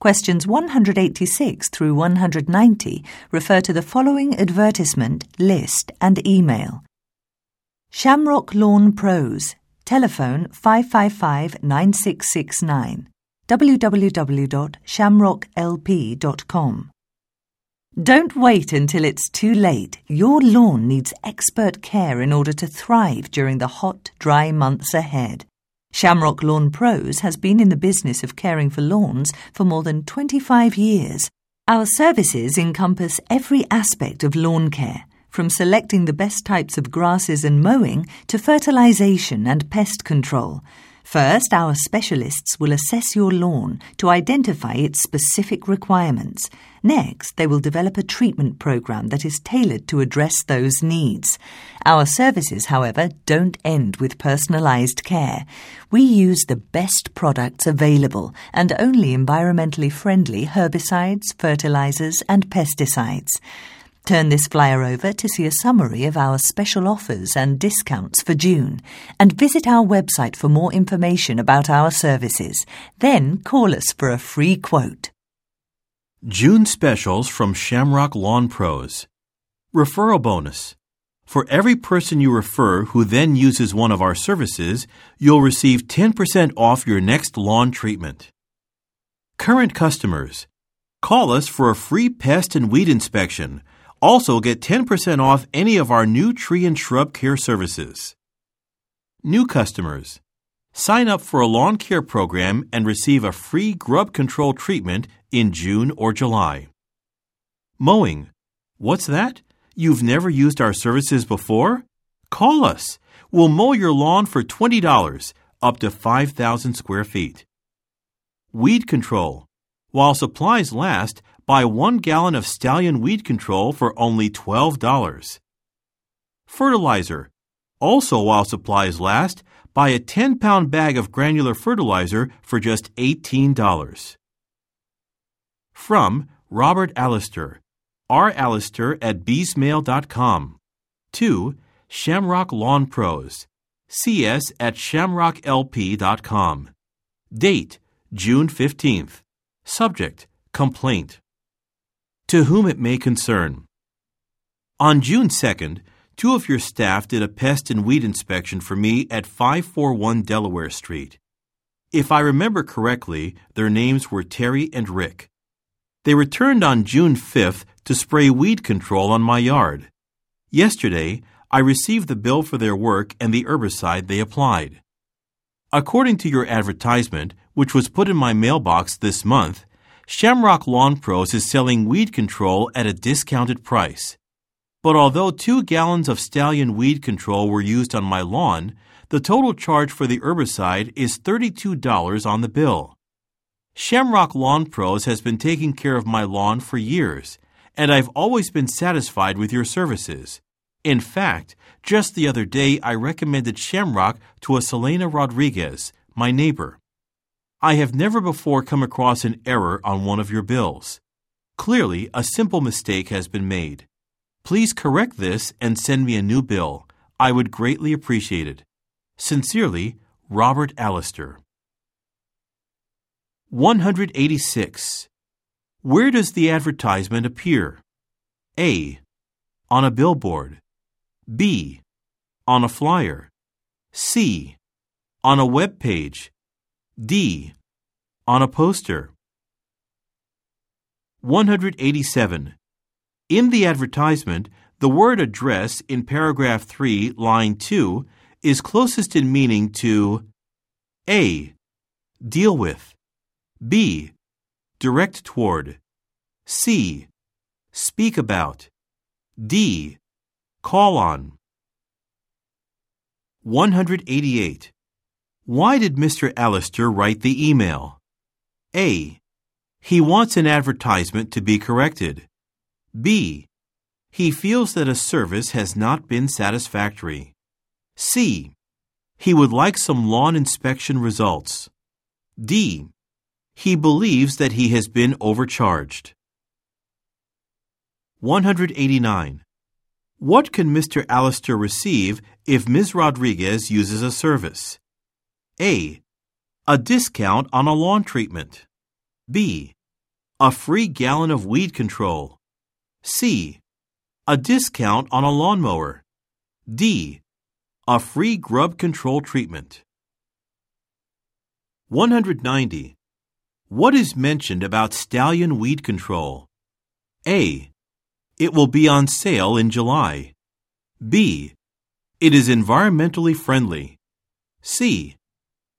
Questions 186 through 190 refer to the following advertisement, list, and email. Shamrock Lawn Pros. Telephone 555 9669. www.shamrocklp.com. Don't wait until it's too late. Your lawn needs expert care in order to thrive during the hot, dry months ahead. Shamrock Lawn Pros has been in the business of caring for lawns for more than 25 years. Our services encompass every aspect of lawn care, from selecting the best types of grasses and mowing to fertilization and pest control. First, our specialists will assess your lawn to identify its specific requirements. Next, they will develop a treatment program that is tailored to address those needs. Our services, however, don't end with personalized care. We use the best products available and only environmentally friendly herbicides, fertilizers, and pesticides. Turn this flyer over to see a summary of our special offers and discounts for June, and visit our website for more information about our services. Then call us for a free quote. June specials from Shamrock Lawn Pros. Referral bonus. For every person you refer who then uses one of our services, you'll receive 10% off your next lawn treatment. Current customers. Call us for a free pest and weed inspection also, get 10% off any of our new tree and shrub care services. New customers. Sign up for a lawn care program and receive a free grub control treatment in June or July. Mowing. What's that? You've never used our services before? Call us. We'll mow your lawn for $20, up to 5,000 square feet. Weed control. While supplies last, buy one gallon of stallion weed control for only $12. Fertilizer. Also, while supplies last, buy a 10 pound bag of granular fertilizer for just $18. From Robert Allister, rallister at beesmail.com. To Shamrock Lawn Pros, cs at shamrocklp.com. Date June 15th. Subject Complaint. To whom it may concern. On June 2nd, two of your staff did a pest and weed inspection for me at 541 Delaware Street. If I remember correctly, their names were Terry and Rick. They returned on June 5th to spray weed control on my yard. Yesterday, I received the bill for their work and the herbicide they applied. According to your advertisement, which was put in my mailbox this month, Shamrock Lawn Pros is selling weed control at a discounted price. But although two gallons of stallion weed control were used on my lawn, the total charge for the herbicide is $32 on the bill. Shamrock Lawn Pros has been taking care of my lawn for years, and I've always been satisfied with your services. In fact, just the other day I recommended Shamrock to a Selena Rodriguez, my neighbor. I have never before come across an error on one of your bills. Clearly, a simple mistake has been made. Please correct this and send me a new bill. I would greatly appreciate it. Sincerely, Robert Allister. 186. Where does the advertisement appear? A. On a billboard. B. On a flyer. C. On a web page. D. On a poster. 187. In the advertisement, the word address in paragraph 3, line 2 is closest in meaning to A. Deal with. B. Direct toward. C. Speak about. D. Call on. 188. Why did Mr. Allister write the email? A. He wants an advertisement to be corrected. B. He feels that a service has not been satisfactory. C. He would like some lawn inspection results. D. He believes that he has been overcharged. 189. What can Mr. Allister receive if Ms. Rodriguez uses a service? A. A discount on a lawn treatment. B. A free gallon of weed control. C. A discount on a lawnmower. D. A free grub control treatment. 190. What is mentioned about stallion weed control? A. It will be on sale in July. B. It is environmentally friendly. C.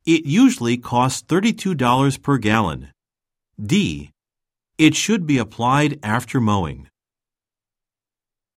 It usually costs $32 per gallon. D. It should be applied after mowing.